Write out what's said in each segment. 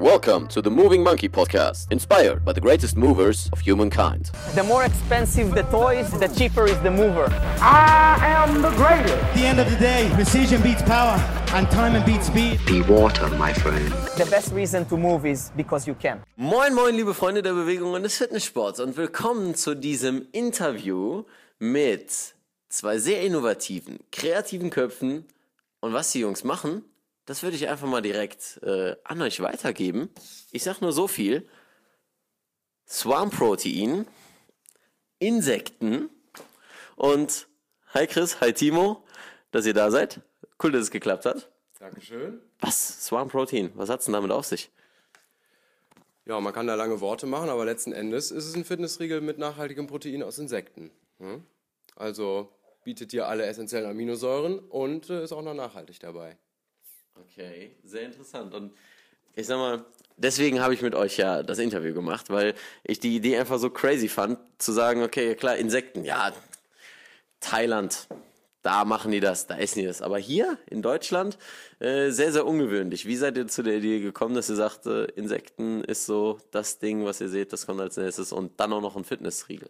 Welcome to the Moving Monkey podcast, inspired by the greatest movers of humankind. The more expensive the toys, the cheaper is the mover. I am the greatest. At the end of the day, precision beats power and time beats speed. Be water, my friend. The best reason to move is because you can. Moin, moin, liebe Freunde der Bewegung und des Fitnesssports und willkommen zu diesem Interview mit zwei sehr innovativen, kreativen Köpfen. Und was die Jungs machen, das würde ich einfach mal direkt äh, an euch weitergeben. Ich sag nur so viel. Swamp-Protein, Insekten und hi Chris, hi Timo, dass ihr da seid. Cool, dass es geklappt hat. Dankeschön. Was? Swamp-Protein, was hat's denn damit auf sich? Ja, man kann da lange Worte machen, aber letzten Endes ist es ein Fitnessriegel mit nachhaltigem Protein aus Insekten. Hm? Also bietet dir alle essentiellen Aminosäuren und äh, ist auch noch nachhaltig dabei. Okay, sehr interessant. Und ich sag mal, deswegen habe ich mit euch ja das Interview gemacht, weil ich die Idee einfach so crazy fand, zu sagen, okay, klar, Insekten, ja, Thailand, da machen die das, da essen die das. Aber hier in Deutschland äh, sehr, sehr ungewöhnlich. Wie seid ihr zu der Idee gekommen, dass ihr sagt, äh, Insekten ist so das Ding, was ihr seht, das kommt als nächstes und dann auch noch ein Fitnessriegel?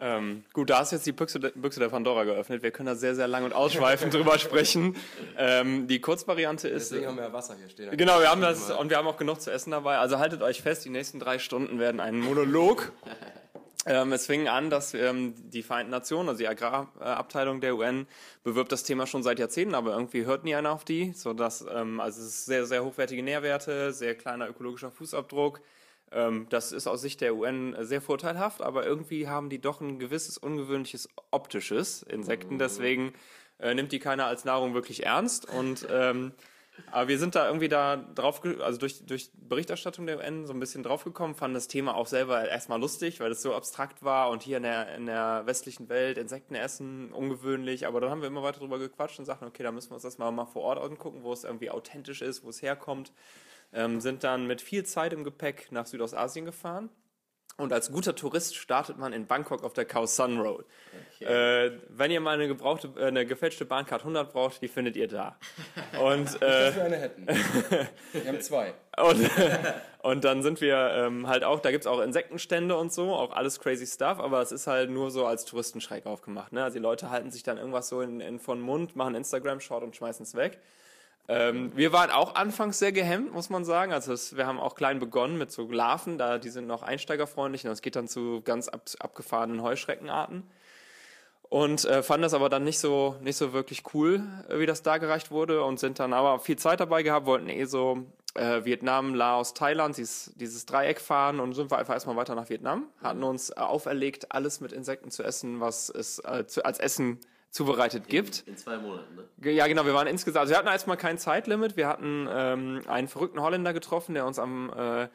Ähm, gut, da ist jetzt die Büchse, Büchse der Pandora geöffnet. Wir können da sehr, sehr lang und ausschweifend drüber sprechen. Ähm, die Kurzvariante ist. Deswegen haben wir ja Wasser hier stehen. Genau, wir haben das und wir haben auch genug zu essen dabei. Also haltet euch fest, die nächsten drei Stunden werden ein Monolog. Ähm, es fing an, dass ähm, die Vereinten Nationen, also die Agrarabteilung der UN, bewirbt das Thema schon seit Jahrzehnten, aber irgendwie hört nie einer auf die, sodass ähm, also es ist sehr, sehr hochwertige Nährwerte, sehr kleiner ökologischer Fußabdruck. Ähm, das ist aus Sicht der UN sehr vorteilhaft, aber irgendwie haben die doch ein gewisses ungewöhnliches optisches Insekten, deswegen äh, nimmt die keiner als Nahrung wirklich ernst. Und ähm, aber wir sind da irgendwie da drauf, also durch, durch Berichterstattung der UN so ein bisschen draufgekommen, fanden das Thema auch selber erstmal lustig, weil es so abstrakt war und hier in der, in der westlichen Welt Insekten essen, ungewöhnlich, aber dann haben wir immer weiter drüber gequatscht und sagten, okay, da müssen wir uns das mal, mal vor Ort angucken, wo es irgendwie authentisch ist, wo es herkommt. Ähm, sind dann mit viel Zeit im Gepäck nach Südostasien gefahren. Und als guter Tourist startet man in Bangkok auf der Khao Sun Road. Okay. Äh, wenn ihr mal eine, gebrauchte, äh, eine gefälschte Bahncard 100 braucht, die findet ihr da. Und, äh, wir eine hätten. Wir haben zwei. Und, und dann sind wir ähm, halt auch, da gibt's auch Insektenstände und so, auch alles crazy stuff, aber es ist halt nur so als Touristenschreck aufgemacht. Ne? Also die Leute halten sich dann irgendwas so in, in von Mund, machen Instagram-Short und schmeißen es weg. Ähm, wir waren auch anfangs sehr gehemmt, muss man sagen. Also es, wir haben auch klein begonnen mit so Larven, da die sind noch einsteigerfreundlich und es geht dann zu ganz ab, abgefahrenen Heuschreckenarten. Und äh, fanden das aber dann nicht so, nicht so wirklich cool, äh, wie das dargereicht wurde und sind dann aber viel Zeit dabei gehabt, wollten eh so äh, Vietnam, Laos, Thailand, dieses, dieses Dreieck fahren und sind wir einfach erstmal weiter nach Vietnam, hatten uns äh, auferlegt, alles mit Insekten zu essen, was es äh, zu, als Essen zubereitet gibt. In zwei Monaten, ne? Ja, genau, wir waren insgesamt, also wir hatten erstmal kein Zeitlimit, wir hatten ähm, einen verrückten Holländer getroffen, der uns am äh,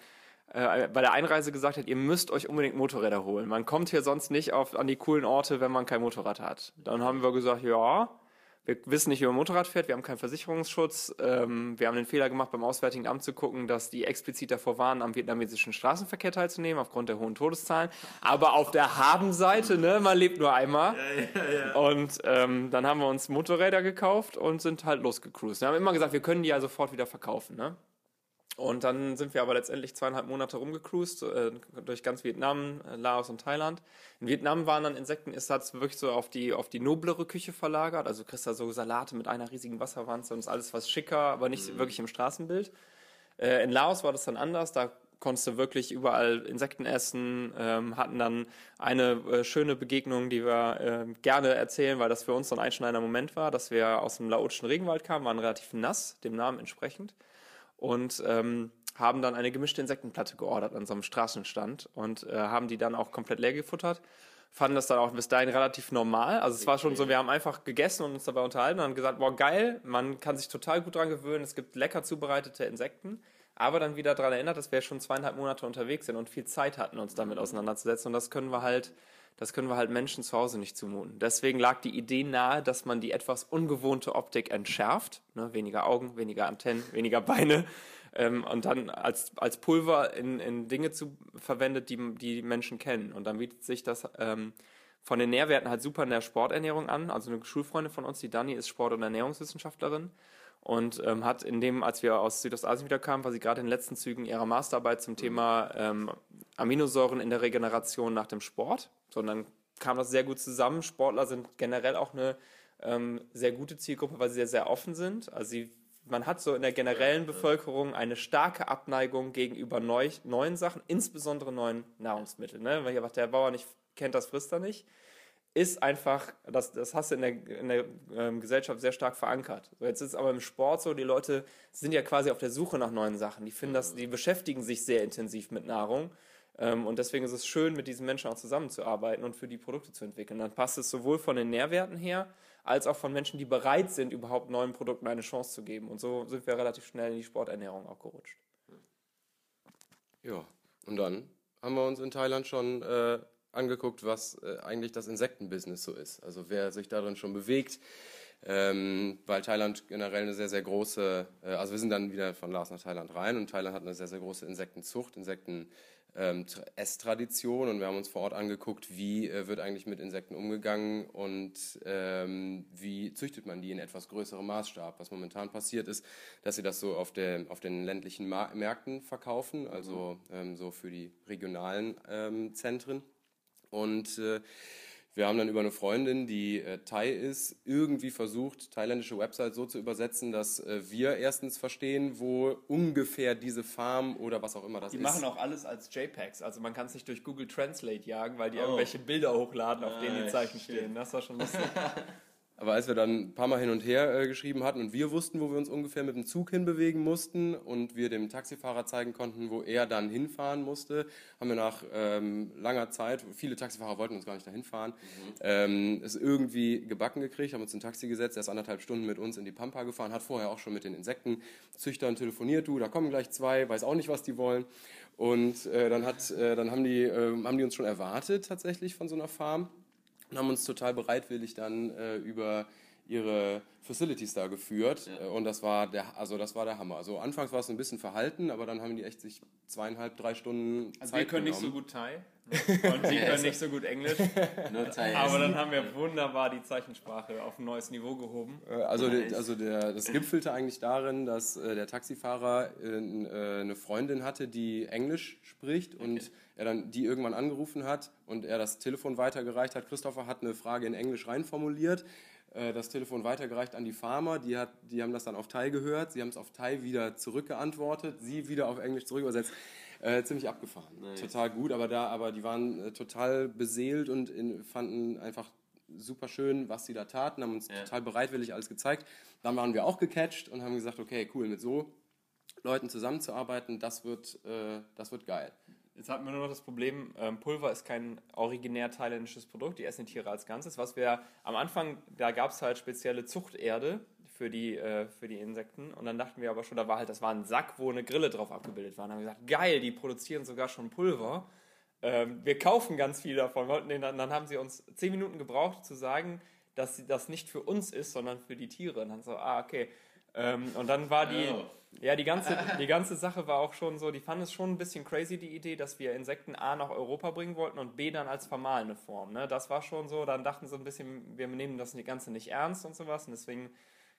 äh, bei der Einreise gesagt hat, ihr müsst euch unbedingt Motorräder holen. Man kommt hier sonst nicht auf, an die coolen Orte, wenn man kein Motorrad hat. Dann haben wir gesagt, ja, wir wissen nicht, wie man Motorrad fährt, wir haben keinen Versicherungsschutz. Ähm, wir haben den Fehler gemacht, beim Auswärtigen Amt zu gucken, dass die explizit davor waren, am vietnamesischen Straßenverkehr teilzunehmen, aufgrund der hohen Todeszahlen. Aber auf der Habenseite, ne, man lebt nur einmal. Ja, ja, ja. Und ähm, dann haben wir uns Motorräder gekauft und sind halt losgecruised. Wir haben immer gesagt, wir können die ja sofort wieder verkaufen. Ne? Und dann sind wir aber letztendlich zweieinhalb Monate rumgecruised, äh, durch ganz Vietnam, äh, Laos und Thailand. In Vietnam waren dann Insekten, ist das wirklich so auf die, auf die noblere Küche verlagert. Also du kriegst da so Salate mit einer riesigen Wasserwanze und ist alles was schicker, aber nicht mhm. wirklich im Straßenbild. Äh, in Laos war das dann anders, da konntest du wirklich überall Insekten essen, ähm, hatten dann eine äh, schöne Begegnung, die wir äh, gerne erzählen, weil das für uns so ein einschneidender Moment war, dass wir aus dem laotischen Regenwald kamen, waren relativ nass, dem Namen entsprechend und ähm, haben dann eine gemischte Insektenplatte geordert an so einem Straßenstand und äh, haben die dann auch komplett leer gefuttert. Fanden das dann auch bis dahin relativ normal. Also es war schon so, wir haben einfach gegessen und uns dabei unterhalten und haben gesagt, boah geil, man kann sich total gut dran gewöhnen, es gibt lecker zubereitete Insekten. Aber dann wieder daran erinnert, dass wir schon zweieinhalb Monate unterwegs sind und viel Zeit hatten, uns damit auseinanderzusetzen. Und das können wir halt, das können wir halt Menschen zu Hause nicht zumuten. Deswegen lag die Idee nahe, dass man die etwas ungewohnte Optik entschärft. Ne? Weniger Augen, weniger Antennen, weniger Beine. Ähm, und dann als, als Pulver in, in Dinge zu, verwendet, die die Menschen kennen. Und dann bietet sich das ähm, von den Nährwerten halt super in der Sporternährung an. Also eine Schulfreundin von uns, die Dani, ist Sport- und Ernährungswissenschaftlerin. Und ähm, hat in dem, als wir aus Südostasien wieder kamen, war sie gerade in den letzten Zügen ihrer Masterarbeit zum Thema ähm, Aminosäuren in der Regeneration nach dem Sport. Dann kam das sehr gut zusammen. Sportler sind generell auch eine ähm, sehr gute Zielgruppe, weil sie sehr, sehr offen sind. Also sie, man hat so in der generellen Bevölkerung eine starke Abneigung gegenüber neu, neuen Sachen, insbesondere neuen Nahrungsmitteln. Ne? Weil was der Bauer nicht kennt, das frisst er nicht ist einfach, das, das hast du in der, in der ähm, Gesellschaft sehr stark verankert. So, jetzt ist es aber im Sport so, die Leute sind ja quasi auf der Suche nach neuen Sachen. Die finden das, die beschäftigen sich sehr intensiv mit Nahrung. Ähm, und deswegen ist es schön, mit diesen Menschen auch zusammenzuarbeiten und für die Produkte zu entwickeln. Dann passt es sowohl von den Nährwerten her, als auch von Menschen, die bereit sind, überhaupt neuen Produkten eine Chance zu geben. Und so sind wir relativ schnell in die Sporternährung auch gerutscht. Ja, und dann haben wir uns in Thailand schon äh, angeguckt, was äh, eigentlich das Insektenbusiness so ist. Also wer sich darin schon bewegt, ähm, weil Thailand generell eine sehr, sehr große, äh, also wir sind dann wieder von Lars nach Thailand rein und Thailand hat eine sehr, sehr große Insektenzucht, Insekten ähm, Esstradition und wir haben uns vor Ort angeguckt, wie äh, wird eigentlich mit Insekten umgegangen und ähm, wie züchtet man die in etwas größerem Maßstab. Was momentan passiert ist, dass sie das so auf, der, auf den ländlichen Märkten verkaufen, also ähm, so für die regionalen ähm, Zentren. Und äh, wir haben dann über eine Freundin, die äh, Thai ist, irgendwie versucht, thailändische Websites so zu übersetzen, dass äh, wir erstens verstehen, wo ungefähr diese Farm oder was auch immer das Die ist. machen auch alles als JPEGs. Also man kann es nicht durch Google Translate jagen, weil die irgendwelche Bilder hochladen, auf denen die Nice, Zeichen shit. stehen. Das war schon lustig. Aber als wir dann ein paar Mal hin und her äh, geschrieben hatten und wir wussten, wo wir uns ungefähr mit dem Zug hinbewegen mussten und wir dem Taxifahrer zeigen konnten, wo er dann hinfahren musste, haben wir nach ähm, langer Zeit, viele Taxifahrer wollten uns gar nicht dahin fahren, ähm, es irgendwie gebacken gekriegt, haben uns in ein Taxi gesetzt, er ist anderthalb Stunden mit uns in die Pampa gefahren, hat vorher auch schon mit den Insektenzüchtern telefoniert, du, da kommen gleich zwei, weiß auch nicht, was die wollen. Und äh, dann, hat, äh, dann haben, die, äh, haben die uns schon erwartet tatsächlich von so einer Farm und haben uns total bereitwillig dann äh, über ihre Facilities da geführt Äh, und das war der also das war der Hammer. Also anfangs war es ein bisschen verhalten, aber dann haben die echt sich zweieinhalb drei Stunden Zeit Also wir können nicht so genommen. gut Thai und sie können nicht so gut Englisch. Aber dann haben wir wunderbar die Zeichensprache auf ein neues Niveau gehoben. Äh, Also, also der, das gipfelte eigentlich darin, dass äh, der Taxifahrer äh, eine Freundin hatte, die Englisch spricht und er dann die irgendwann angerufen hat und er das Telefon weitergereicht hat. Christopher hat eine Frage in Englisch reinformuliert, das Telefon weitergereicht an die Farmer, die, hat, die haben das dann auf Thai gehört, sie haben es auf Thai wieder zurückgeantwortet, sie wieder auf Englisch zurück übersetzt. Äh, ziemlich abgefahren. Total gut, aber da, aber die waren äh, total beseelt und in, fanden einfach super schön, was sie da taten, haben uns total bereitwillig alles gezeigt. Dann waren wir auch gecatcht und haben gesagt, okay, cool, mit so Leuten zusammenzuarbeiten, das wird, äh, das wird geil. Jetzt hatten wir nur noch das Problem, ähm, Pulver ist kein originär thailändisches Produkt, die essen die Tiere als Ganzes. Was wir am Anfang, da gab es halt spezielle Zuchterde für die, äh, für die Insekten und dann dachten wir aber schon, da war halt, das war ein Sack, wo eine Grille drauf abgebildet war. Und dann haben wir gesagt, geil, die produzieren sogar schon Pulver. Ähm, wir kaufen ganz viel davon. Den, dann, haben sie uns zehn Minuten gebraucht zu sagen, dass das nicht für uns ist, sondern für die Tiere. Und dann so, ah, okay. Ähm, und dann war die, Oh. ja, die ganze, die ganze Sache war auch schon so, die fanden es schon ein bisschen crazy, die Idee, dass wir Insekten A nach Europa bringen wollten und B dann als vermahlene Form. Ne? Das war schon so, dann dachten sie ein bisschen, wir nehmen das Ganze nicht ernst und sowas. Und deswegen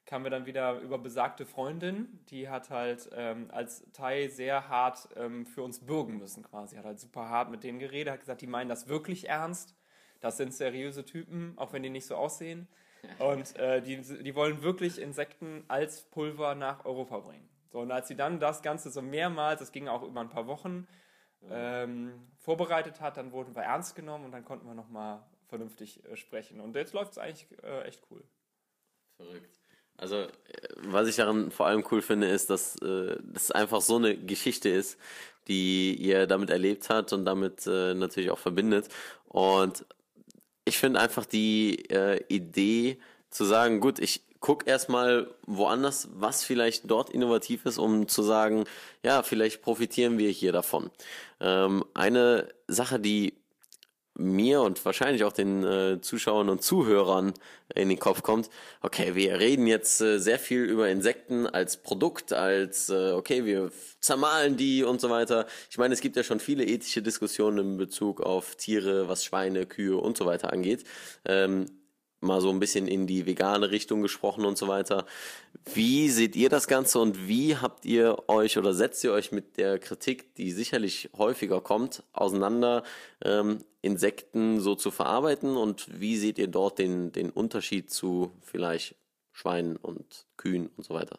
kamen wir dann wieder über besagte Freundin, die hat halt ähm, als Thai sehr hart ähm, für uns bürgen müssen quasi. Hat halt super hart mit denen geredet, hat gesagt, die meinen das wirklich ernst. Das sind seriöse Typen, auch wenn die nicht so aussehen. Und äh, die, die wollen wirklich Insekten als Pulver nach Europa bringen. So, und als sie dann das Ganze so mehrmals, das ging auch über ein paar Wochen, ähm, vorbereitet hat, dann wurden wir ernst genommen und dann konnten wir nochmal vernünftig äh, sprechen. Und jetzt läuft es eigentlich äh, echt cool. Verrückt. Also, äh, was ich daran vor allem cool finde, ist, dass äh, das einfach so eine Geschichte ist, die ihr damit erlebt habt und damit äh, natürlich auch verbindet. Und ich finde einfach die äh, Idee zu sagen, gut, ich guck erstmal woanders, was vielleicht dort innovativ ist, um zu sagen, ja, vielleicht profitieren wir hier davon. Ähm, eine Sache, die mir und wahrscheinlich auch den äh, Zuschauern und Zuhörern in den Kopf kommt, okay, wir reden jetzt äh, sehr viel über Insekten als Produkt, als, äh, okay, wir zermahlen die und so weiter. Ich meine, es gibt ja schon viele ethische Diskussionen in Bezug auf Tiere, was Schweine, Kühe und so weiter angeht. Ähm, mal so ein bisschen in die vegane Richtung gesprochen und so weiter. Wie seht ihr das Ganze und wie habt ihr euch oder setzt ihr euch mit der Kritik, die sicherlich häufiger kommt, auseinander, ähm, Insekten so zu verarbeiten und wie seht ihr dort den, den Unterschied zu vielleicht Schweinen und Kühen und so weiter?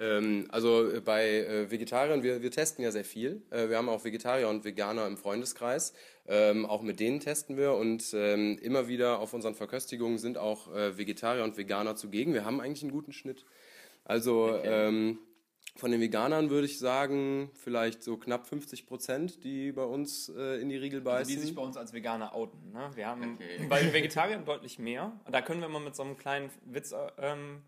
Ähm, also äh, bei äh, Vegetariern, wir, wir testen ja sehr viel. Äh, wir haben auch Vegetarier und Veganer im Freundeskreis. Ähm, auch mit denen testen wir und ähm, immer wieder auf unseren Verköstigungen sind auch äh, Vegetarier und Veganer zugegen. Wir haben eigentlich einen guten Schnitt. Also ähm, von den Veganern würde ich sagen, vielleicht so knapp 50 Prozent, die bei uns äh, in die Riegel beißen. die sich bei uns als Veganer outen. Ne? Wir haben bei den Vegetariern deutlich mehr. Da können wir mal mit so einem kleinen Witz ähm,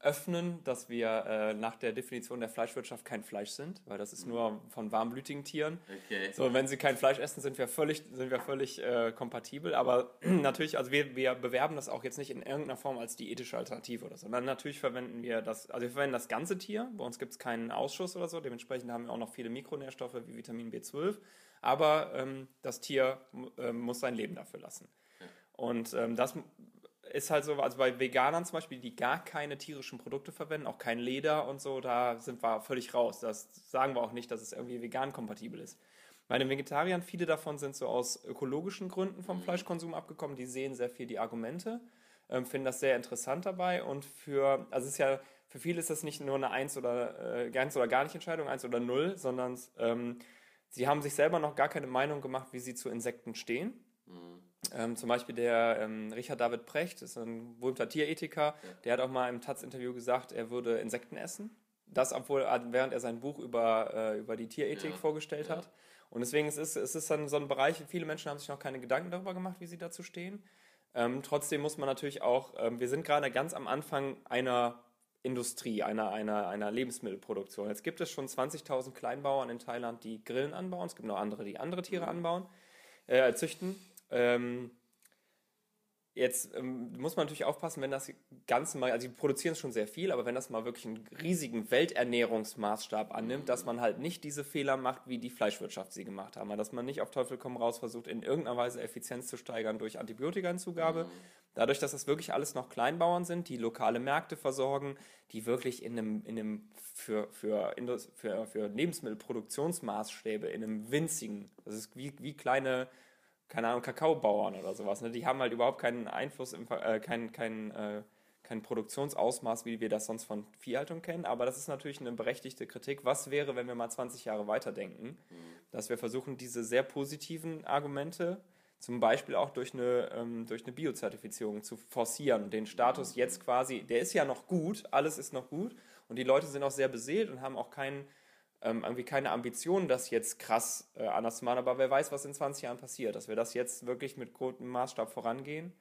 öffnen, dass wir äh, nach der Definition der Fleischwirtschaft kein Fleisch sind, weil das ist nur von warmblütigen Tieren. Okay. So, wenn sie kein Fleisch essen, sind wir völlig, sind wir völlig äh, kompatibel. Aber natürlich, also wir, wir bewerben das auch jetzt nicht in irgendeiner Form als diätische Alternative oder so, sondern natürlich verwenden wir das, also wir verwenden das ganze Tier. Bei uns gibt es keinen Ausschuss oder so. Dementsprechend haben wir auch noch viele Mikronährstoffe wie Vitamin B12. Aber ähm, das Tier äh, muss sein Leben dafür lassen. Und ähm, das ist halt so, also bei Veganern zum Beispiel, die gar keine tierischen Produkte verwenden, auch kein Leder und so, da sind wir völlig raus. Das sagen wir auch nicht, dass es irgendwie vegan kompatibel ist. Bei den Vegetariern, viele davon sind so aus ökologischen Gründen vom Fleischkonsum abgekommen, die sehen sehr viel die Argumente, ähm, finden das sehr interessant dabei und für, also es ist ja, für viele ist das nicht nur eine Eins oder äh, ganz oder gar nicht Entscheidung, Eins oder Null, sondern ähm, sie haben sich selber noch gar keine Meinung gemacht, wie sie zu Insekten stehen. Ähm, zum Beispiel der ähm, Richard David Precht, ist ein berühmter Tierethiker, der hat auch mal im Taz-Interview gesagt, er würde Insekten essen. Das, obwohl er- während er sein Buch über, äh, über die Tierethik vorgestellt hat. Und deswegen es ist es ist dann so ein Bereich, viele Menschen haben sich noch keine Gedanken darüber gemacht, wie sie dazu stehen. Ähm, trotzdem muss man natürlich auch, ähm, wir sind gerade ganz am Anfang einer Industrie, einer, einer, einer Lebensmittelproduktion. Jetzt gibt es schon 20.000 Kleinbauern in Thailand, die Grillen anbauen. Es gibt noch andere, die andere Tiere anbauen, äh, züchten. Ähm, Jetzt ähm, muss man natürlich aufpassen, wenn das Ganze mal, also die produzieren schon sehr viel, aber wenn das mal wirklich einen riesigen Welternährungsmaßstab annimmt, dass man halt nicht diese Fehler macht, wie die Fleischwirtschaft sie gemacht haben. Dass man nicht auf Teufel komm raus versucht, in irgendeiner Weise Effizienz zu steigern durch Antibiotikazugabe. Dadurch, dass das wirklich alles noch Kleinbauern sind, die lokale Märkte versorgen, die wirklich in einem, in einem für, für, für, für Lebensmittelproduktionsmaßstäbe in einem winzigen, das ist wie, wie kleine keine Ahnung, Kakaobauern oder sowas. Ne? Die haben halt überhaupt keinen Einfluss, im, äh, kein, kein, äh, kein Produktionsausmaß, wie wir das sonst von Viehhaltung kennen. Aber das ist natürlich eine berechtigte Kritik. Was wäre, wenn wir mal 20 Jahre weiterdenken? Dass wir versuchen, diese sehr positiven Argumente, zum Beispiel auch durch eine, ähm, durch eine Biozertifizierung zu forcieren. Den Status jetzt quasi, der ist ja noch gut, alles ist noch gut. Und die Leute sind auch sehr beseelt und haben auch keinen ähm, irgendwie keine Ambition, das jetzt krass äh, anders zu machen, aber wer weiß, was in 20 Jahren passiert, dass wir das jetzt wirklich mit gutem Maßstab vorangehen.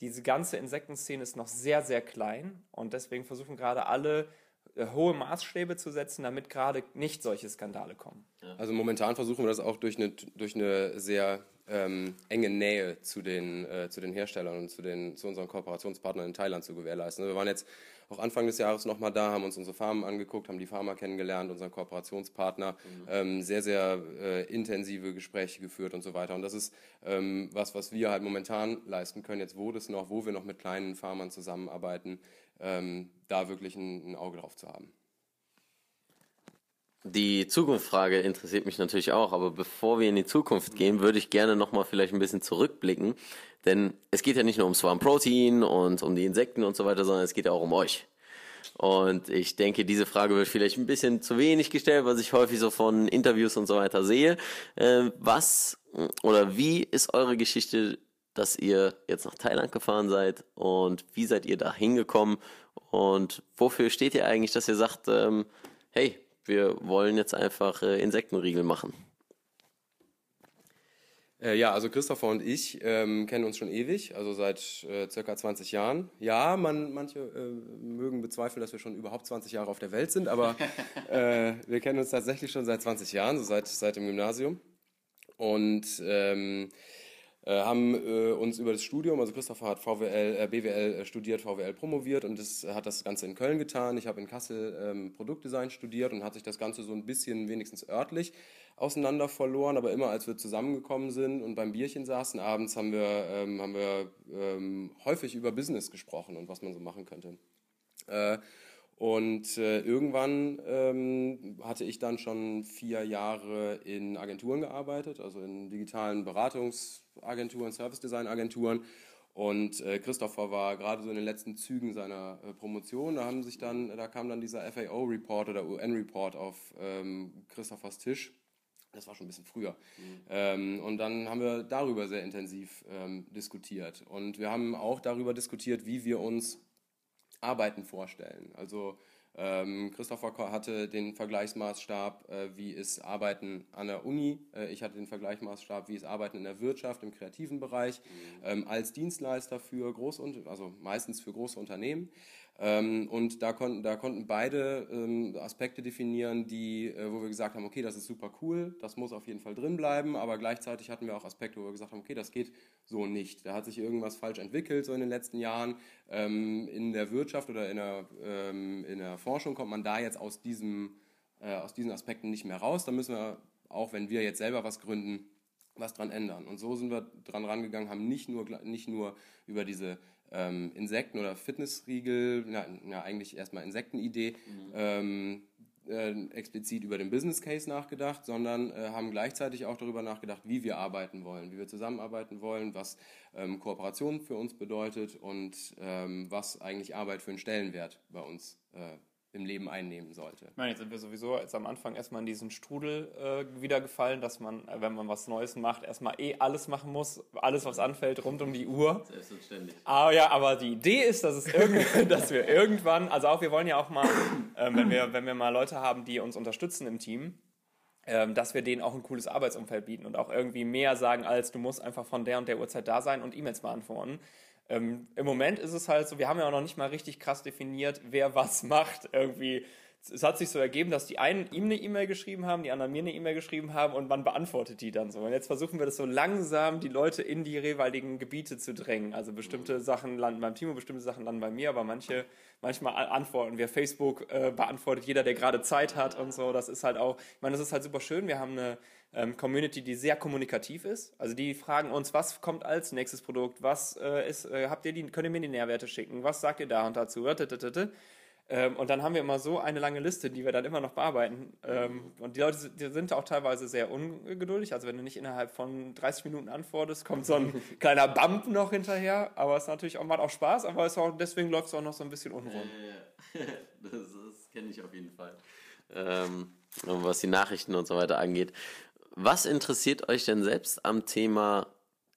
Diese ganze Insektenszene ist noch sehr, sehr klein und deswegen versuchen gerade alle äh, hohe Maßstäbe zu setzen, damit gerade nicht solche Skandale kommen. Also momentan versuchen wir das auch durch eine, durch eine sehr ähm, enge Nähe zu den, äh, zu den Herstellern und zu, den, zu unseren Kooperationspartnern in Thailand zu gewährleisten. Wir waren jetzt auch Anfang des Jahres nochmal da, haben uns unsere Farmen angeguckt, haben die Farmer kennengelernt, unseren Kooperationspartner, ähm, sehr, sehr äh, intensive Gespräche geführt und so weiter. Und das ist ähm, was, was wir halt momentan leisten können, jetzt wo das noch, wo wir noch mit kleinen Farmern zusammenarbeiten, ähm, da wirklich ein, ein Auge drauf zu haben. Die Zukunftsfrage interessiert mich natürlich auch, aber bevor wir in die Zukunft gehen, würde ich gerne nochmal vielleicht ein bisschen zurückblicken. Denn es geht ja nicht nur um Swarm Protein und um die Insekten und so weiter, sondern es geht ja auch um euch. Und ich denke, diese Frage wird vielleicht ein bisschen zu wenig gestellt, was ich häufig so von Interviews und so weiter sehe. Äh, was oder wie ist eure Geschichte, dass ihr jetzt nach Thailand gefahren seid und wie seid ihr da hingekommen und wofür steht ihr eigentlich, dass ihr sagt, ähm, hey, wir wollen jetzt einfach äh, Insektenriegel machen? Äh, ja, also Christopher und ich ähm, kennen uns schon ewig, also seit äh, circa 20 Jahren. Ja, man, manche äh, mögen bezweifeln, dass wir schon überhaupt 20 Jahre auf der Welt sind, aber äh, wir kennen uns tatsächlich schon seit 20 Jahren, so seit, seit dem Gymnasium. Und ähm, Äh, haben äh, uns über das Studium, also Christopher hat VWL, äh, BWL äh, studiert, VWL promoviert und das, hat das Ganze in Köln getan. Ich habe in Kassel ähm, Produktdesign studiert und hat sich das Ganze so ein bisschen wenigstens örtlich auseinander verloren, aber immer als wir zusammengekommen sind und beim Bierchen saßen abends, haben wir, ähm, haben wir ähm, häufig über Business gesprochen und was man so machen könnte. Äh, und äh, irgendwann ähm, hatte ich dann schon vier Jahre in Agenturen gearbeitet, also in digitalen Beratungsagenturen, Service Design Agenturen. Und äh, Christopher war gerade so in den letzten Zügen seiner äh, Promotion. Da haben sich dann, da kam dann dieser FAO-Report oder UN-Report auf ähm, Christophers Tisch. Das war schon ein bisschen früher. Mhm. Ähm, und dann haben wir darüber sehr intensiv ähm, diskutiert. Und wir haben auch darüber diskutiert, wie wir uns Arbeiten vorstellen. Also ähm, Christopher hatte den Vergleichsmaßstab, äh, wie ist Arbeiten an der Uni. Äh, ich hatte den Vergleichsmaßstab, wie ist Arbeiten in der Wirtschaft, im kreativen Bereich, mhm. ähm, als Dienstleister für große, also meistens für große Unternehmen. Ähm, und da konnten, da konnten beide ähm, Aspekte definieren, die, äh, wo wir gesagt haben, okay, das ist super cool, das muss auf jeden Fall drin bleiben, aber gleichzeitig hatten wir auch Aspekte, wo wir gesagt haben, okay, das geht so nicht. Da hat sich irgendwas falsch entwickelt, so in den letzten Jahren. Ähm, in der Wirtschaft oder in der, in der Forschung kommt man da jetzt aus, diesem, äh, aus diesen Aspekten nicht mehr raus. Da müssen wir, auch wenn wir jetzt selber was gründen, was dran ändern. Und so sind wir dran rangegangen, haben nicht nur, nicht nur über diese ähm, Insekten- oder Fitnessriegel, na, na eigentlich erstmal Insektenidee, mhm. ähm, äh, explizit über den Business Case nachgedacht, sondern äh, haben gleichzeitig auch darüber nachgedacht, wie wir arbeiten wollen, wie wir zusammenarbeiten wollen, was ähm, Kooperation für uns bedeutet und ähm, was eigentlich Arbeit für einen Stellenwert bei uns äh, im Leben einnehmen sollte. Ich meine, jetzt sind wir sowieso jetzt am Anfang erstmal in diesen Strudel äh, wieder gefallen, dass man, äh, wenn man was Neues macht, erstmal eh alles machen muss, alles, was anfällt, rund um die Uhr. Selbstverständlich. Aber ja, aber die Idee ist, dass, es dass wir irgendwann, also auch wir wollen ja auch mal, äh, wenn, wir, wenn wir mal Leute haben, die uns unterstützen im Team, ähm, dass wir denen auch ein cooles Arbeitsumfeld bieten und auch irgendwie mehr sagen, als du musst einfach von der und der Uhrzeit da sein und E-Mails beantworten. Ähm, Im Moment ist es halt so, wir haben ja auch noch nicht mal richtig krass definiert, wer was macht. Irgendwie es hat sich so ergeben, dass die einen ihm eine E-Mail geschrieben haben, die anderen mir eine E-Mail geschrieben haben und man beantwortet die dann so. Und jetzt versuchen wir das so langsam, die Leute in die jeweiligen Gebiete zu drängen. Also bestimmte Sachen landen beim Timo, bestimmte Sachen landen bei mir, aber manche, manchmal antworten wir. Facebook äh, beantwortet jeder, der gerade Zeit hat und so. Das ist halt auch, ich meine, das ist halt super schön. Wir haben eine ähm, Community, die sehr kommunikativ ist. Also die fragen uns, was kommt als nächstes Produkt, was äh, ist, äh, habt ihr die, könnt ihr mir die Nährwerte schicken, was sagt ihr da und dazu? Ähm, und dann haben wir immer so eine lange Liste, die wir dann immer noch bearbeiten. Ähm, und die Leute die sind auch teilweise sehr ungeduldig. Also wenn du nicht innerhalb von 30 Minuten antwortest, kommt so ein kleiner Bump noch hinterher. Aber es ist natürlich auch, macht auch Spaß, aber es auch, deswegen läuft es auch noch so ein bisschen unrund. Ja. das, das kenne ich auf jeden Fall. Ähm, was die Nachrichten und so weiter angeht. Was interessiert euch denn selbst am Thema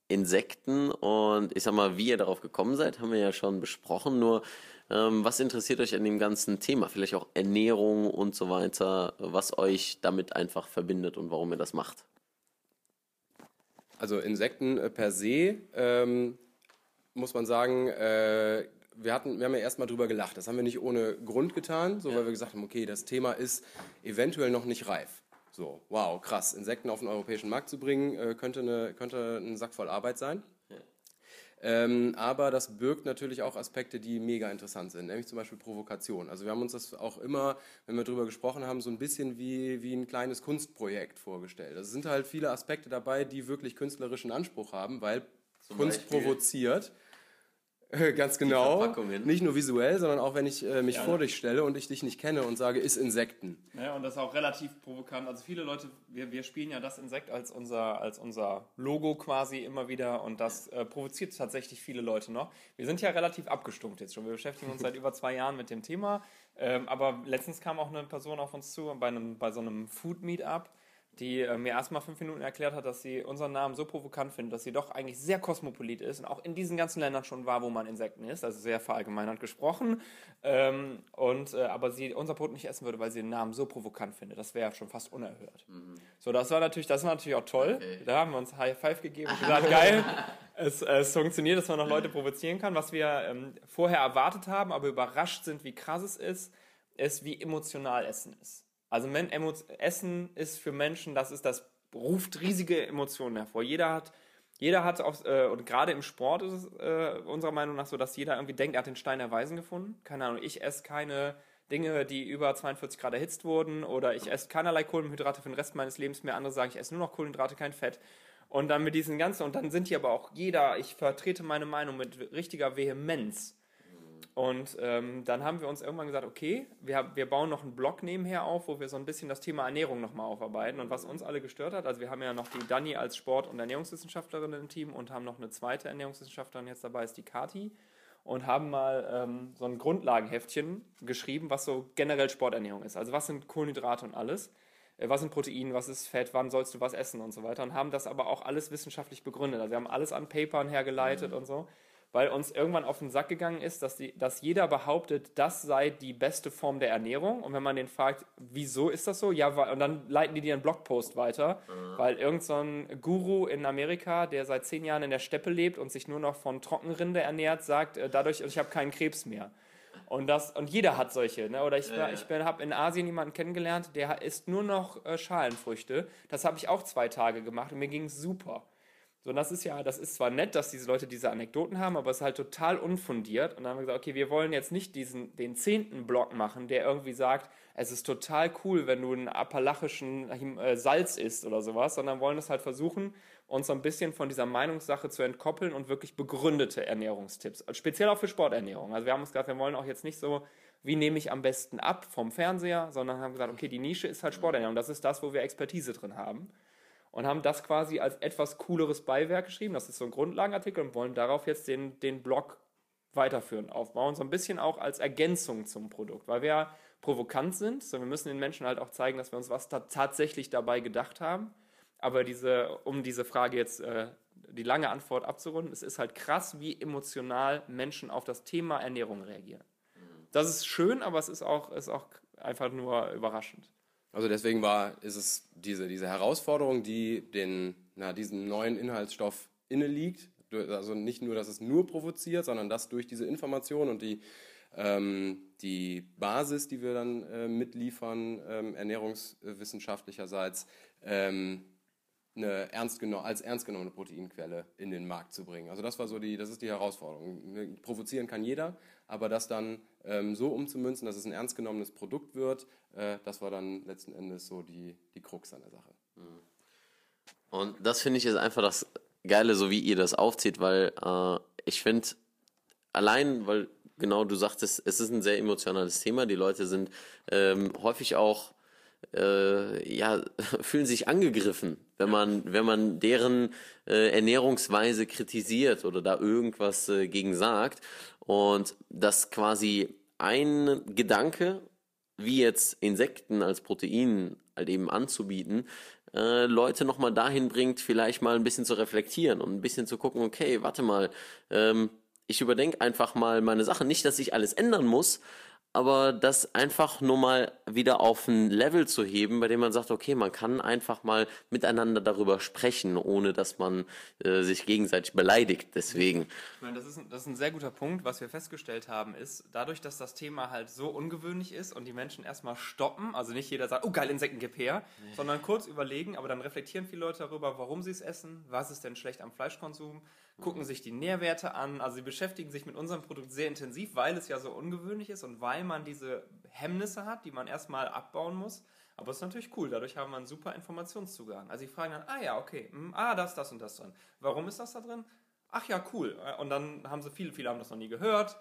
Insekten und ich sag mal, wie ihr darauf gekommen seid, haben wir ja schon besprochen. Nur ähm, was interessiert euch an dem ganzen Thema? Vielleicht auch Ernährung und so weiter, was euch damit einfach verbindet und warum ihr das macht? Also Insekten äh, per se ähm, muss man sagen, äh, wir, hatten, wir haben ja erstmal drüber gelacht. Das haben wir nicht ohne Grund getan, so ja. weil wir gesagt haben, okay, das Thema ist eventuell noch nicht reif. So, wow, krass. Insekten auf den europäischen Markt zu bringen, äh, könnte, eine, könnte ein Sack voll Arbeit sein. Ähm, aber das birgt natürlich auch Aspekte, die mega interessant sind, nämlich zum Beispiel Provokation. Also wir haben uns das auch immer, wenn wir darüber gesprochen haben, so ein bisschen wie, wie ein kleines Kunstprojekt vorgestellt. Also es sind halt viele Aspekte dabei, die wirklich künstlerischen Anspruch haben, weil zum Kunst Beispiel? provoziert. Ganz genau. Nicht nur visuell, sondern auch wenn ich äh, mich ja, vor dich stelle und ich dich nicht kenne und sage, ist Insekten. Ja, und das ist auch relativ provokant. Also viele Leute, wir, wir spielen ja das Insekt als unser, als unser Logo quasi immer wieder und das äh, provoziert tatsächlich viele Leute noch. Wir sind ja relativ abgestumpft jetzt schon. Wir beschäftigen uns seit über zwei Jahren mit dem Thema. Ähm, aber letztens kam auch eine Person auf uns zu bei, einem, bei so einem Food Meetup die äh, mir erstmal fünf Minuten erklärt hat, dass sie unseren Namen so provokant findet, dass sie doch eigentlich sehr kosmopolit ist und auch in diesen ganzen Ländern schon war, wo man Insekten isst, also sehr verallgemeinert gesprochen. Ähm, und, äh, aber sie unser Brot nicht essen würde, weil sie den Namen so provokant findet. Das wäre schon fast unerhört. Mhm. So, das war natürlich, das war natürlich auch toll. Okay. Da haben wir uns High Five gegeben und gesagt, geil, es, es, funktioniert, dass man noch Leute provozieren kann. Was wir ähm, vorher erwartet haben, aber überrascht sind, wie krass es ist, ist, wie emotional Essen ist. Also Essen ist für Menschen, das ist das ruft riesige Emotionen hervor. Jeder hat jeder hat auf, äh, und gerade im Sport ist es äh, unserer Meinung nach so, dass jeder irgendwie denkt, er hat den Stein der Weisen gefunden. Keine Ahnung, ich esse keine Dinge, die über 42 Grad erhitzt wurden oder ich esse keinerlei Kohlenhydrate für den Rest meines Lebens mehr. Andere sagen, ich esse nur noch Kohlenhydrate, kein Fett. Und dann mit diesen ganzen, und dann sind die aber auch jeder, ich vertrete meine Meinung mit richtiger Vehemenz. Und ähm, dann haben wir uns irgendwann gesagt, okay, wir, haben- wir bauen noch einen Blog nebenher auf, wo wir so ein bisschen das Thema Ernährung nochmal aufarbeiten. Und was uns alle gestört hat, also wir haben ja noch die Dani als Sport- und Ernährungswissenschaftlerin im Team und haben noch eine zweite Ernährungswissenschaftlerin jetzt dabei, ist die Kati. Und haben mal ähm, so ein Grundlagenheftchen geschrieben, was so generell Sporternährung ist. Also was sind Kohlenhydrate und alles äh, was sind Proteine, was ist Fett, wann sollst du was essen und so weiter und haben das aber auch alles wissenschaftlich begründet. Also wir haben alles an Papern hergeleitet und so, weil uns irgendwann auf den Sack gegangen ist, dass, die, dass jeder behauptet, das sei die beste Form der Ernährung und wenn man den fragt, wieso ist das so? Ja, weil, und dann leiten die dir einen Blogpost weiter, weil irgend so ein Guru in Amerika, der seit zehn Jahren in der Steppe lebt und sich nur noch von Trockenrinde ernährt, sagt, äh, dadurch, ich habe keinen Krebs mehr. Und, das, und jeder hat solche. Ne? Oder ich, ich bin- habe in Asien jemanden kennengelernt, der isst nur noch äh, Schalenfrüchte. Das habe ich auch zwei Tage gemacht und mir ging es super. So, und das ist ja, das ist zwar nett, dass diese Leute diese Anekdoten haben, aber es ist halt total unfundiert. Und dann haben wir gesagt, okay, wir wollen jetzt nicht diesen, den zehnten Block machen, der irgendwie sagt, es ist total cool, wenn du einen appalachischen äh, Salz isst oder sowas, sondern wollen es halt versuchen, uns so ein bisschen von dieser Meinungssache zu entkoppeln und wirklich begründete Ernährungstipps. Also Speziell auch für Sporternährung. Also wir haben uns gesagt, wir wollen auch jetzt nicht so, wie nehme ich am besten ab vom Fernseher, sondern haben gesagt, okay, die Nische ist halt Sporternährung. Das ist das, wo wir Expertise drin haben und haben das quasi als etwas cooleres Beiwerk geschrieben. Das ist so ein Grundlagenartikel und wollen darauf jetzt den, den Blog weiterführen, aufbauen. So ein bisschen auch als Ergänzung zum Produkt, weil wir ja provokant sind. So, wir müssen den Menschen halt auch zeigen, dass wir uns was ta tatsächlich dabei gedacht haben. Aber diese, um diese Frage jetzt, äh, die lange Antwort abzurunden, es ist halt krass, wie emotional Menschen auf das Thema Ernährung reagieren. Das ist schön, aber es ist auch, ist auch einfach nur überraschend. Also deswegen war, ist es diese, diese Herausforderung, die den, na, diesem neuen Inhaltsstoff inne liegt. Also nicht nur, dass es nur provoziert, sondern dass durch diese Information und die, ähm, die Basis, die wir dann äh, mitliefern, ähm, ernährungswissenschaftlicherseits, ähm, eine ernst als ernst genommene Proteinquelle in den Markt zu bringen. Also das war so die, das ist die Herausforderung. Provozieren kann jeder, aber das dann ähm, so umzumünzen, dass es ein ernst genommenes Produkt wird, äh, das war dann letzten Endes so die, die Krux an der Sache. Und das finde ich ist einfach das Geile, so wie ihr das aufzieht, weil äh, ich finde, allein, weil genau du sagtest, es ist ein sehr emotionales Thema, die Leute sind ähm, häufig auch, äh, ja, fühlen sich angegriffen, wenn man, wenn man deren äh, Ernährungsweise kritisiert oder da irgendwas äh, gegen sagt. Und dass quasi ein Gedanke wie jetzt Insekten als Protein halt eben anzubieten, äh, Leute nochmal dahin bringt, vielleicht mal ein bisschen zu reflektieren und ein bisschen zu gucken, okay, warte mal, ähm, ich überdenke einfach mal meine Sache. Nicht, dass ich alles ändern muss, aber das einfach nur mal wieder auf ein Level zu heben, bei dem man sagt, okay, man kann einfach mal miteinander darüber sprechen, ohne dass man äh, sich gegenseitig beleidigt. Deswegen. Ich meine, das ist, ein, das ist ein sehr guter Punkt. Was wir festgestellt haben, ist, dadurch, dass das Thema halt so ungewöhnlich ist und die Menschen erstmal stoppen, also nicht jeder sagt, oh geil, Insekten gib her, sondern kurz überlegen, aber dann reflektieren viele Leute darüber, warum sie es essen, was ist denn schlecht am Fleischkonsum, gucken sich die Nährwerte an, also sie beschäftigen sich mit unserem Produkt sehr intensiv, weil es ja so ungewöhnlich ist und weil man diese Hemmnisse hat, die man erstmal abbauen muss. Aber es ist natürlich cool, dadurch haben wir einen super Informationszugang. Also die fragen dann, ah ja, okay, hm, ah, das, das und das drin. Warum ist das da drin? Ach ja, cool. Und dann haben sie viele, viele haben das noch nie gehört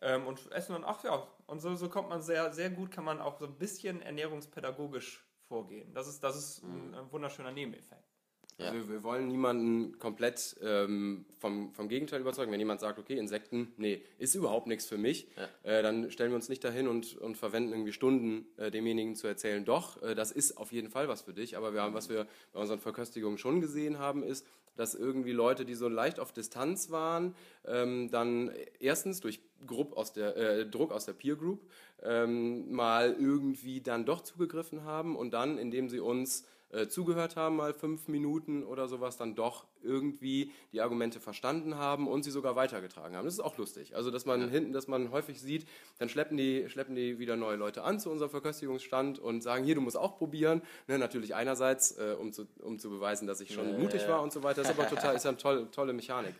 ähm, und essen dann, ach ja, und so, so kommt man sehr, sehr gut, kann man auch so ein bisschen ernährungspädagogisch vorgehen. Das ist, das ist ein, ein wunderschöner Nebeneffekt. Ja. Also wir wollen niemanden komplett ähm, vom, vom Gegenteil überzeugen. Wenn jemand sagt, okay, Insekten, nee, ist überhaupt nichts für mich, äh, dann stellen wir uns nicht dahin und, und verwenden irgendwie Stunden, äh, demjenigen zu erzählen, doch, äh, das ist auf jeden Fall was für dich. Aber wir haben, was wir bei unseren Verköstigungen schon gesehen haben, ist, dass irgendwie Leute, die so leicht auf Distanz waren, ähm, dann erstens durch Grupp aus der, äh, Druck aus der Peer Group ähm, mal irgendwie dann doch zugegriffen haben und dann, indem sie uns äh, zugehört haben, mal fünf Minuten oder sowas, dann doch irgendwie die Argumente verstanden haben und sie sogar weitergetragen haben. Das ist auch lustig. Also, dass man ja. hinten, dass man häufig sieht, dann schleppen die, schleppen die wieder neue Leute an zu unserem Verköstigungsstand und sagen, hier, du musst auch probieren. Ne, natürlich einerseits, äh, um, zu, um zu beweisen, dass ich schon ja, mutig war und so weiter. Das ist aber total, ist ja eine tolle, tolle Mechanik.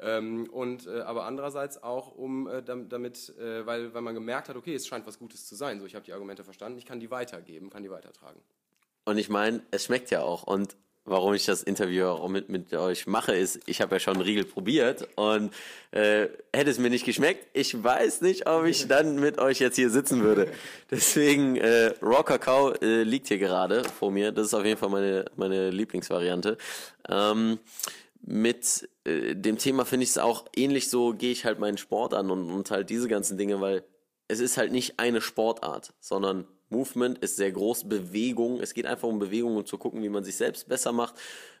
Ähm, und äh, aber andererseits auch um äh, damit, äh, weil, weil man gemerkt hat, okay, es scheint was Gutes zu sein. So, ich habe die Argumente verstanden, ich kann die weitergeben, kann die weitertragen. Und ich meine, es schmeckt ja auch. Und warum ich das Interview auch mit, mit euch mache, ist, ich habe ja schon einen Riegel probiert und äh, hätte es mir nicht geschmeckt, ich weiß nicht, ob ich dann mit euch jetzt hier sitzen würde. Deswegen, äh, Raw Kakao äh, liegt hier gerade vor mir. Das ist auf jeden Fall meine, meine Lieblingsvariante. Ähm, mit äh, dem Thema finde ich es auch ähnlich so, gehe ich halt meinen Sport an und, und halt diese ganzen Dinge, weil es ist halt nicht eine Sportart, sondern Movement ist sehr groß, Bewegung. Es geht einfach um Bewegung und zu gucken, wie man sich selbst besser macht.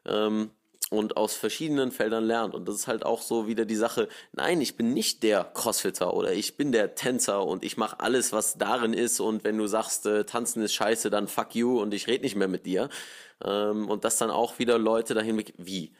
Ähm, und aus verschiedenen Feldern lernt. Und das ist halt auch so wieder die Sache, nein, ich bin nicht der Crossfitter oder ich bin der Tänzer und ich mache alles, was darin ist. Und wenn du sagst, äh, tanzen ist scheiße, dann fuck you und ich rede nicht mehr mit dir. Ähm, und dass dann auch wieder Leute dahin, wie?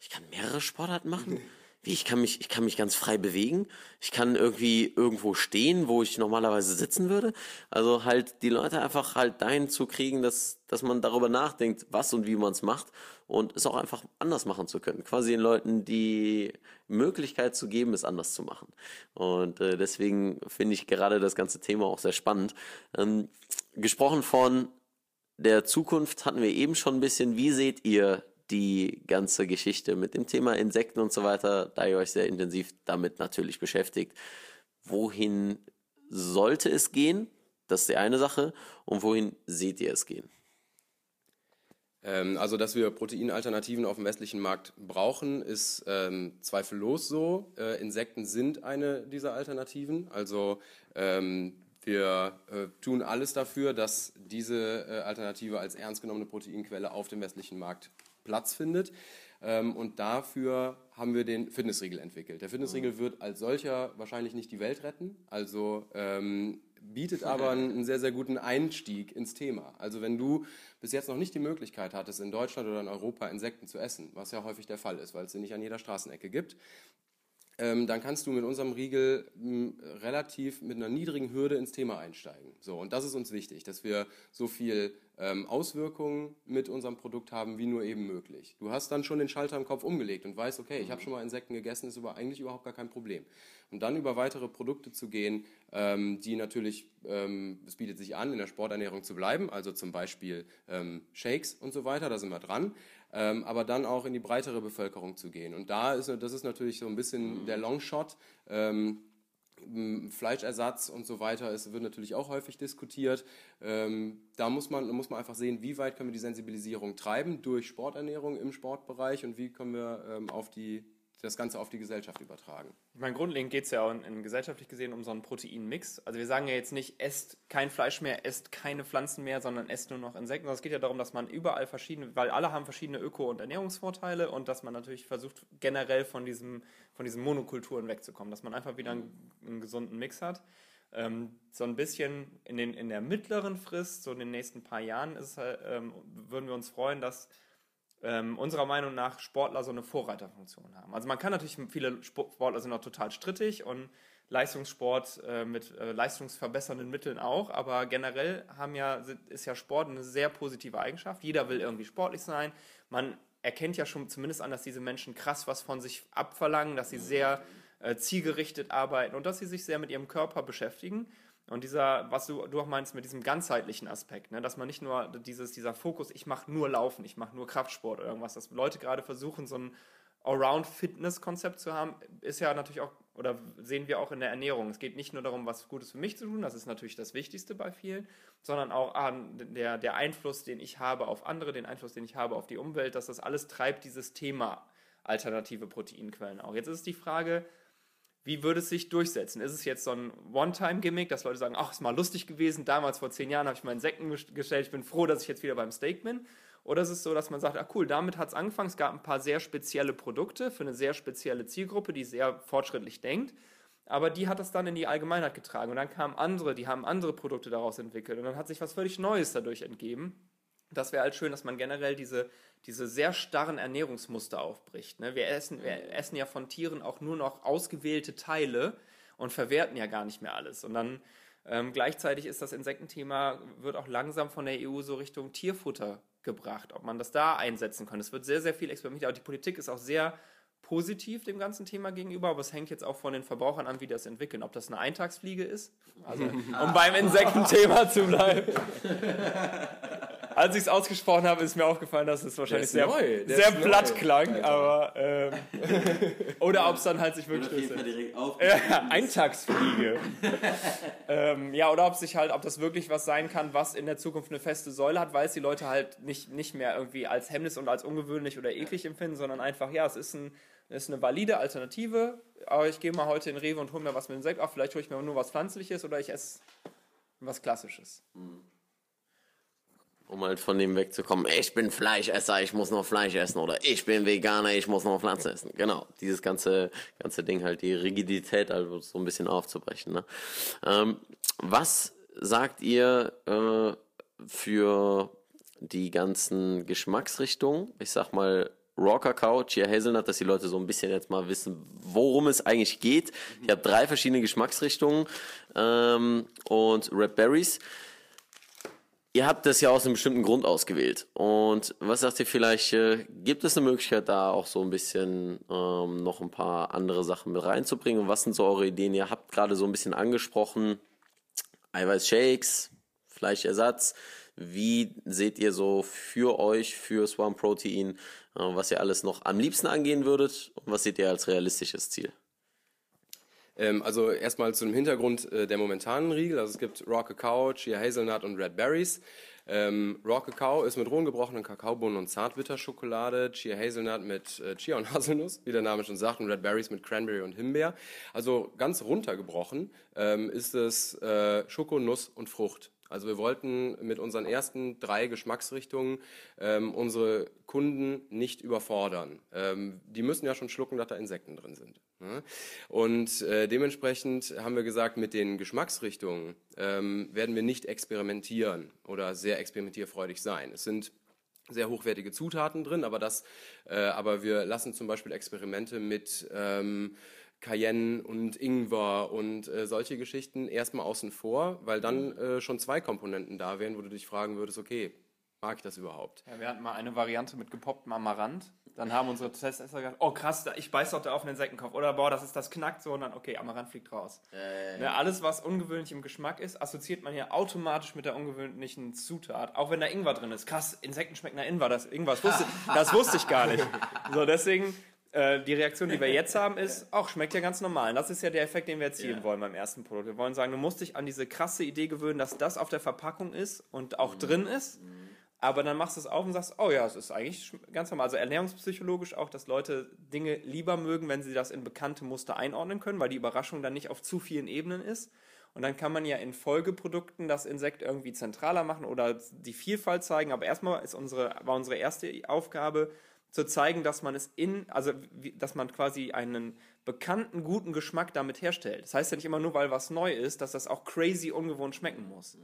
Ich kann mehrere Sportarten machen? wie ich kann mich, ich kann mich ganz frei bewegen. Ich kann irgendwie irgendwo stehen, wo ich normalerweise sitzen würde. Also halt die Leute einfach halt dahin zu kriegen, dass, dass man darüber nachdenkt, was und wie man es macht und es auch einfach anders machen zu können. Quasi den Leuten die Möglichkeit zu geben, es anders zu machen. Und äh, deswegen finde ich gerade das ganze Thema auch sehr spannend. Ähm, gesprochen von der Zukunft hatten wir eben schon ein bisschen. Wie seht ihr die ganze Geschichte mit dem Thema Insekten und so weiter, da ihr euch sehr intensiv damit natürlich beschäftigt. Wohin sollte es gehen? Das ist die eine Sache. Und wohin seht ihr es gehen? Ähm, also, dass wir Proteinalternativen auf dem westlichen Markt brauchen, ist ähm, zweifellos so. Äh, Insekten sind eine dieser Alternativen. Also ähm, wir äh, tun alles dafür, dass diese äh, Alternative als ernst genommene Proteinquelle auf dem westlichen Markt Platz findet. Ähm, und dafür haben wir den Fitnessriegel entwickelt. Der Fitnessriegel wird als solcher wahrscheinlich nicht die Welt retten, also ähm, bietet aber einen sehr, sehr guten Einstieg ins Thema. Also wenn du bis jetzt noch nicht die Möglichkeit hattest, in Deutschland oder in Europa Insekten zu essen, was ja häufig der Fall ist, weil es sie nicht an jeder Straßenecke gibt, ähm, dann kannst du mit unserem Riegel m, relativ mit einer niedrigen Hürde ins Thema einsteigen. So, und das ist uns wichtig, dass wir so viel ähm, Auswirkungen mit unserem Produkt haben, wie nur eben möglich. Du hast dann schon den Schalter im Kopf umgelegt und weißt, okay, ich habe schon mal Insekten gegessen, ist aber eigentlich überhaupt gar kein Problem. Und dann über weitere Produkte zu gehen, ähm, die natürlich, ähm, es bietet sich an, in der Sporternährung zu bleiben, also zum Beispiel ähm, Shakes und so weiter, da sind wir dran. Ähm, aber dann auch in die breitere Bevölkerung zu gehen. Und da ist, das ist natürlich so ein bisschen der Longshot. Ähm, Fleischersatz und so weiter, es wird natürlich auch häufig diskutiert. Ähm, da muss man, muss man einfach sehen, wie weit können wir die Sensibilisierung treiben durch Sporternährung im Sportbereich und wie können wir ähm, auf die das Ganze auf die Gesellschaft übertragen. Ich meine, grundlegend geht es ja auch in, in, gesellschaftlich gesehen um so einen Proteinmix. Also wir sagen ja jetzt nicht, esst kein Fleisch mehr, esst keine Pflanzen mehr, sondern esst nur noch Insekten. es geht ja darum, dass man überall verschiedene, weil alle haben verschiedene Öko- und Ernährungsvorteile und dass man natürlich versucht, generell von, diesem, von diesen Monokulturen wegzukommen, dass man einfach wieder einen, einen gesunden Mix hat. Ähm, so ein bisschen in, den, in der mittleren Frist, so in den nächsten paar Jahren, ist, ähm, würden wir uns freuen, dass ähm, unserer Meinung nach Sportler so eine Vorreiterfunktion haben. Also man kann natürlich, viele Sportler sind auch total strittig und Leistungssport äh, mit äh, leistungsverbessernden Mitteln auch, aber generell haben ja, ist ja Sport eine sehr positive Eigenschaft. Jeder will irgendwie sportlich sein. Man erkennt ja schon zumindest an, dass diese Menschen krass was von sich abverlangen, dass sie sehr äh, zielgerichtet arbeiten und dass sie sich sehr mit ihrem Körper beschäftigen. Und dieser, was du, du auch meinst mit diesem ganzheitlichen Aspekt, ne? dass man nicht nur dieses, dieser Fokus, ich mache nur Laufen, ich mache nur Kraftsport oder irgendwas, dass Leute gerade versuchen, so ein Allround-Fitness-Konzept zu haben, ist ja natürlich auch, oder sehen wir auch in der Ernährung. Es geht nicht nur darum, was Gutes für mich zu tun, das ist natürlich das Wichtigste bei vielen, sondern auch ah, der, der Einfluss, den ich habe auf andere, den Einfluss, den ich habe auf die Umwelt, dass das alles treibt dieses Thema alternative Proteinquellen auch. Jetzt ist die Frage, wie würde es sich durchsetzen? Ist es jetzt so ein One-Time-Gimmick, dass Leute sagen, ach, ist mal lustig gewesen, damals vor zehn Jahren habe ich meinen Insekten gestellt, ich bin froh, dass ich jetzt wieder beim Steak bin? Oder ist es so, dass man sagt, ach cool, damit hat es angefangen, es gab ein paar sehr spezielle Produkte für eine sehr spezielle Zielgruppe, die sehr fortschrittlich denkt, aber die hat das dann in die Allgemeinheit getragen. Und dann kamen andere, die haben andere Produkte daraus entwickelt. Und dann hat sich was völlig Neues dadurch entgeben. Das wäre halt schön, dass man generell diese, diese sehr starren Ernährungsmuster aufbricht. Ne? Wir, essen, wir essen ja von Tieren auch nur noch ausgewählte Teile und verwerten ja gar nicht mehr alles. Und dann ähm, gleichzeitig ist das Insektenthema, wird auch langsam von der EU so Richtung Tierfutter gebracht, ob man das da einsetzen kann. Es wird sehr, sehr viel experimentiert, aber die Politik ist auch sehr positiv dem ganzen Thema gegenüber, aber es hängt jetzt auch von den Verbrauchern an, wie die das entwickeln. Ob das eine Eintagsfliege ist, also um beim Insektenthema zu bleiben. Als ich es ausgesprochen habe, ist mir aufgefallen, dass es wahrscheinlich sehr, neu, sehr ist neu, platt klang, Alter. aber ähm, oder ob es dann halt sich wirklich ja, Eintagsfliege. ähm, ja, oder ob sich halt, ob das wirklich was sein kann, was in der Zukunft eine feste Säule hat, weil es die Leute halt nicht, nicht mehr irgendwie als Hemmnis und als ungewöhnlich oder eklig empfinden, sondern einfach, ja, es ist, ein, ist eine valide Alternative. Aber ich gehe mal heute in Rewe und hole mir was mit Insekt auf. Vielleicht hole ich mir nur was Pflanzliches oder ich esse was Klassisches. Um halt von dem wegzukommen, ich bin Fleischesser, ich muss noch Fleisch essen oder ich bin Veganer, ich muss noch Pflanzen essen. Genau, dieses ganze, ganze Ding halt, die Rigidität also so ein bisschen aufzubrechen. Ne? Ähm, was sagt ihr äh, für die ganzen Geschmacksrichtungen? Ich sag mal, Raw Kakao, Chia Hazelnut, dass die Leute so ein bisschen jetzt mal wissen, worum es eigentlich geht. Ich habe drei verschiedene Geschmacksrichtungen ähm, und Red Berries. Ihr habt das ja aus einem bestimmten Grund ausgewählt. Und was sagt ihr vielleicht, äh, gibt es eine Möglichkeit, da auch so ein bisschen ähm, noch ein paar andere Sachen mit reinzubringen? Was sind so eure Ideen? Ihr habt gerade so ein bisschen angesprochen, Eiweißshakes, Fleischersatz. Wie seht ihr so für euch, für Swarm Protein, äh, was ihr alles noch am liebsten angehen würdet? Und was seht ihr als realistisches Ziel? Ähm, also erstmal zu dem Hintergrund äh, der momentanen Riegel. Also es gibt Raw Kakao, Chia Hazelnut und Red Berries. Ähm, Raw Kakao ist mit rohen gebrochenen Kakaobohnen und Zartbitterschokolade, Chia Hazelnut mit äh, Chia und Haselnuss, wie der Name schon sagt, und Red Berries mit Cranberry und Himbeer. Also ganz runtergebrochen ähm, ist es äh, Schoko, Nuss und Frucht. Also wir wollten mit unseren ersten drei Geschmacksrichtungen ähm, unsere Kunden nicht überfordern. Ähm, die müssen ja schon schlucken, dass da Insekten drin sind. Ne? Und äh, dementsprechend haben wir gesagt, mit den Geschmacksrichtungen ähm, werden wir nicht experimentieren oder sehr experimentierfreudig sein. Es sind sehr hochwertige Zutaten drin, aber das, äh, aber wir lassen zum Beispiel Experimente mit ähm, Cayenne und Ingwer und äh, solche Geschichten erstmal außen vor, weil dann äh, schon zwei Komponenten da wären, wo du dich fragen würdest, okay, mag ich das überhaupt? Ja, wir hatten mal eine Variante mit gepopptem Amaranth. Dann haben unsere Testesser gesagt, oh krass, ich beiß doch da auf einen Insektenkopf. Oder boah, das ist das knackt so und dann, okay, Amaranth fliegt raus. Ne, alles, was ungewöhnlich im Geschmack ist, assoziiert man ja automatisch mit der ungewöhnlichen Zutat. Auch wenn da Ingwer drin ist. Krass, Insekten schmecken nach Ingwer. Das, Ingwer, das, wusste, das wusste ich gar nicht. So, deswegen, äh, die Reaktion, die wir jetzt haben, ist, ach, schmeckt ja ganz normal. Und das ist ja der Effekt, den wir erzielen wollen beim ersten Produkt. Wir wollen sagen, du musst dich an diese krasse Idee gewöhnen, dass das auf der Verpackung ist und auch drin ist. Aber dann machst du es auf und sagst, oh ja, es ist eigentlich ganz normal. Also ernährungspsychologisch auch, dass Leute Dinge lieber mögen, wenn sie das in bekannte Muster einordnen können, weil die Überraschung dann nicht auf zu vielen Ebenen ist. Und dann kann man ja in Folgeprodukten das Insekt irgendwie zentraler machen oder die Vielfalt zeigen. Aber erstmal ist unsere, war unsere erste Aufgabe, zu zeigen, dass man es in, also dass man quasi einen bekannten, guten Geschmack damit herstellt. Das heißt ja nicht immer nur, weil was neu ist, dass das auch crazy ungewohnt schmecken muss.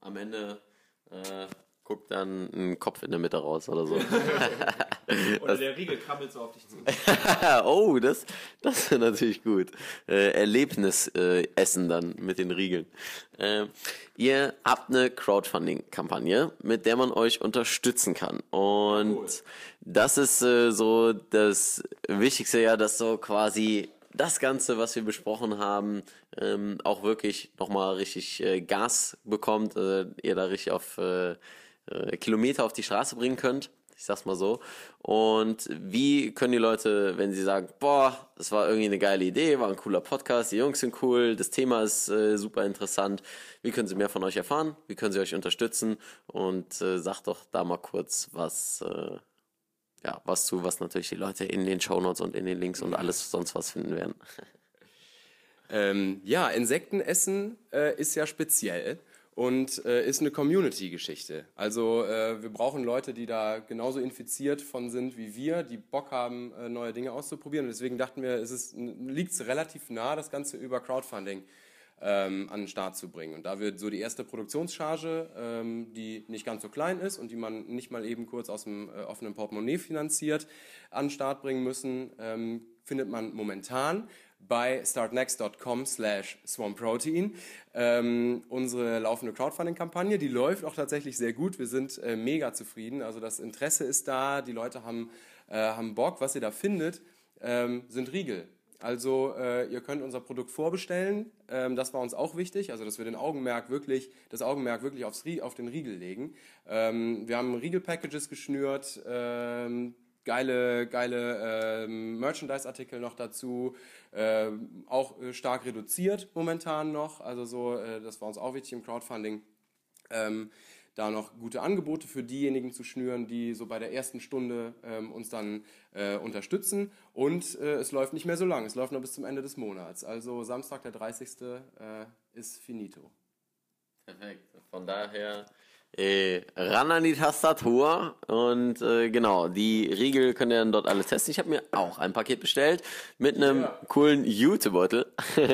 Am Ende äh, guckt dann ein Kopf in der Mitte raus oder so. Oder der Riegel krabbelt so auf dich zu. oh, das, das ist natürlich gut. Äh, Erlebnis äh, dann mit den Riegeln. Äh, ihr habt eine Crowdfunding-Kampagne, mit der man euch unterstützen kann. Und das ist äh, so das Wichtigste ja, dass so quasi das Ganze, was wir besprochen haben, ähm, auch wirklich nochmal richtig äh, Gas bekommt, äh, ihr da richtig auf äh, äh, Kilometer auf die Straße bringen könnt. Ich sag's mal so. Und wie können die Leute, wenn sie sagen, boah, das war irgendwie eine geile Idee, war ein cooler Podcast, die Jungs sind cool, das Thema ist äh, super interessant, wie können sie mehr von euch erfahren? Wie können sie euch unterstützen? Und äh, sagt doch da mal kurz was, äh, ja, was zu, was natürlich die Leute in den Shownotes und in den Links und alles sonst was finden werden. Ähm, ja, Insektenessen äh, ist ja speziell. und äh, ist eine Community-Geschichte. Also äh, wir brauchen Leute, die da genauso infiziert von sind wie wir, die Bock haben, äh, neue Dinge auszuprobieren. Und deswegen dachten wir, es liegt relativ nah, das Ganze über Crowdfunding ähm, an den Start zu bringen. Und da wird so die erste Produktionscharge, ähm, die nicht ganz so klein ist und die man nicht mal eben kurz aus dem äh, offenen Portemonnaie finanziert, an den Start bringen müssen, ähm, findet man momentan bei startnext.com slash swarmprotein. Ähm, unsere laufende Crowdfunding-Kampagne, die läuft auch tatsächlich sehr gut. Wir sind äh, mega zufrieden. Also das Interesse ist da, die Leute haben, äh, haben Bock. Was ihr da findet, ähm, sind Riegel. Also äh, ihr könnt unser Produkt vorbestellen. Ähm, das war uns auch wichtig, also dass wir den Augenmerk wirklich, das Augenmerk wirklich aufs, auf den Riegel legen. Ähm, wir haben Riegel-Packages geschnürt, ähm, geile, geile ähm, Merchandise-Artikel noch dazu, ähm, auch äh, stark reduziert momentan noch. Also so, äh, das war uns auch wichtig im Crowdfunding. Ähm, da noch gute Angebote für diejenigen zu schnüren, die so bei der ersten Stunde ähm, uns dann äh, unterstützen. Und äh, es läuft nicht mehr so lang, es läuft noch bis zum Ende des Monats. Also Samstag, der 30. Äh, ist finito. Perfekt. Von daher äh, ran an die Tastatur und äh, genau, die Riegel könnt ihr dann dort alles testen. Ich habe mir auch ein Paket bestellt mit einem ja. coolen Jutebeutel,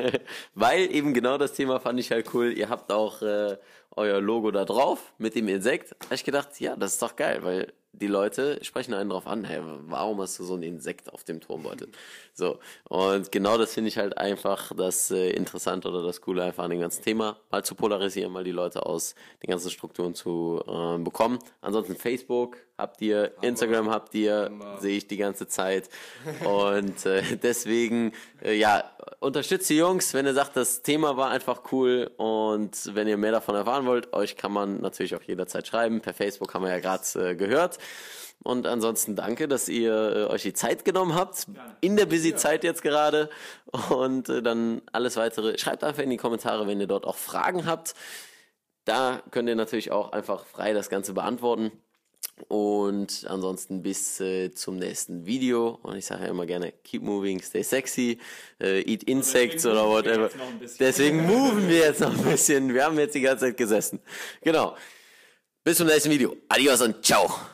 weil eben genau das Thema fand ich halt cool. Ihr habt auch äh, euer Logo da drauf mit dem Insekt. Habe ich gedacht, ja, das ist doch geil, weil die Leute sprechen einen drauf an, hey, warum hast du so ein Insekt auf dem Turmbeutel? So, und genau das finde ich halt einfach das äh, Interessante oder das Coole einfach an dem ganzen Thema, mal zu polarisieren, mal die Leute aus den ganzen Strukturen zu äh, bekommen. Ansonsten Facebook habt ihr, Hammer. Instagram habt ihr, sehe ich die ganze Zeit. Und äh, deswegen, äh, ja, unterstützt die Jungs, wenn ihr sagt, das Thema war einfach cool und wenn ihr mehr davon erfahren wollt, euch kann man natürlich auch jederzeit schreiben. Per Facebook haben wir ja gerade äh, gehört. Und ansonsten danke, dass ihr äh, euch die Zeit genommen habt, in der Busy-Zeit jetzt gerade. Und äh, dann alles weitere, schreibt einfach in die Kommentare, wenn ihr dort auch Fragen habt. Da könnt ihr natürlich auch einfach frei das Ganze beantworten. Und ansonsten bis äh, zum nächsten Video. Und ich sage ja immer gerne, keep moving, stay sexy, äh, eat insects oder whatever. Deswegen moven wir jetzt noch ein bisschen. Wir haben jetzt die ganze Zeit gesessen. Genau. Bis zum nächsten Video. Adios und ciao.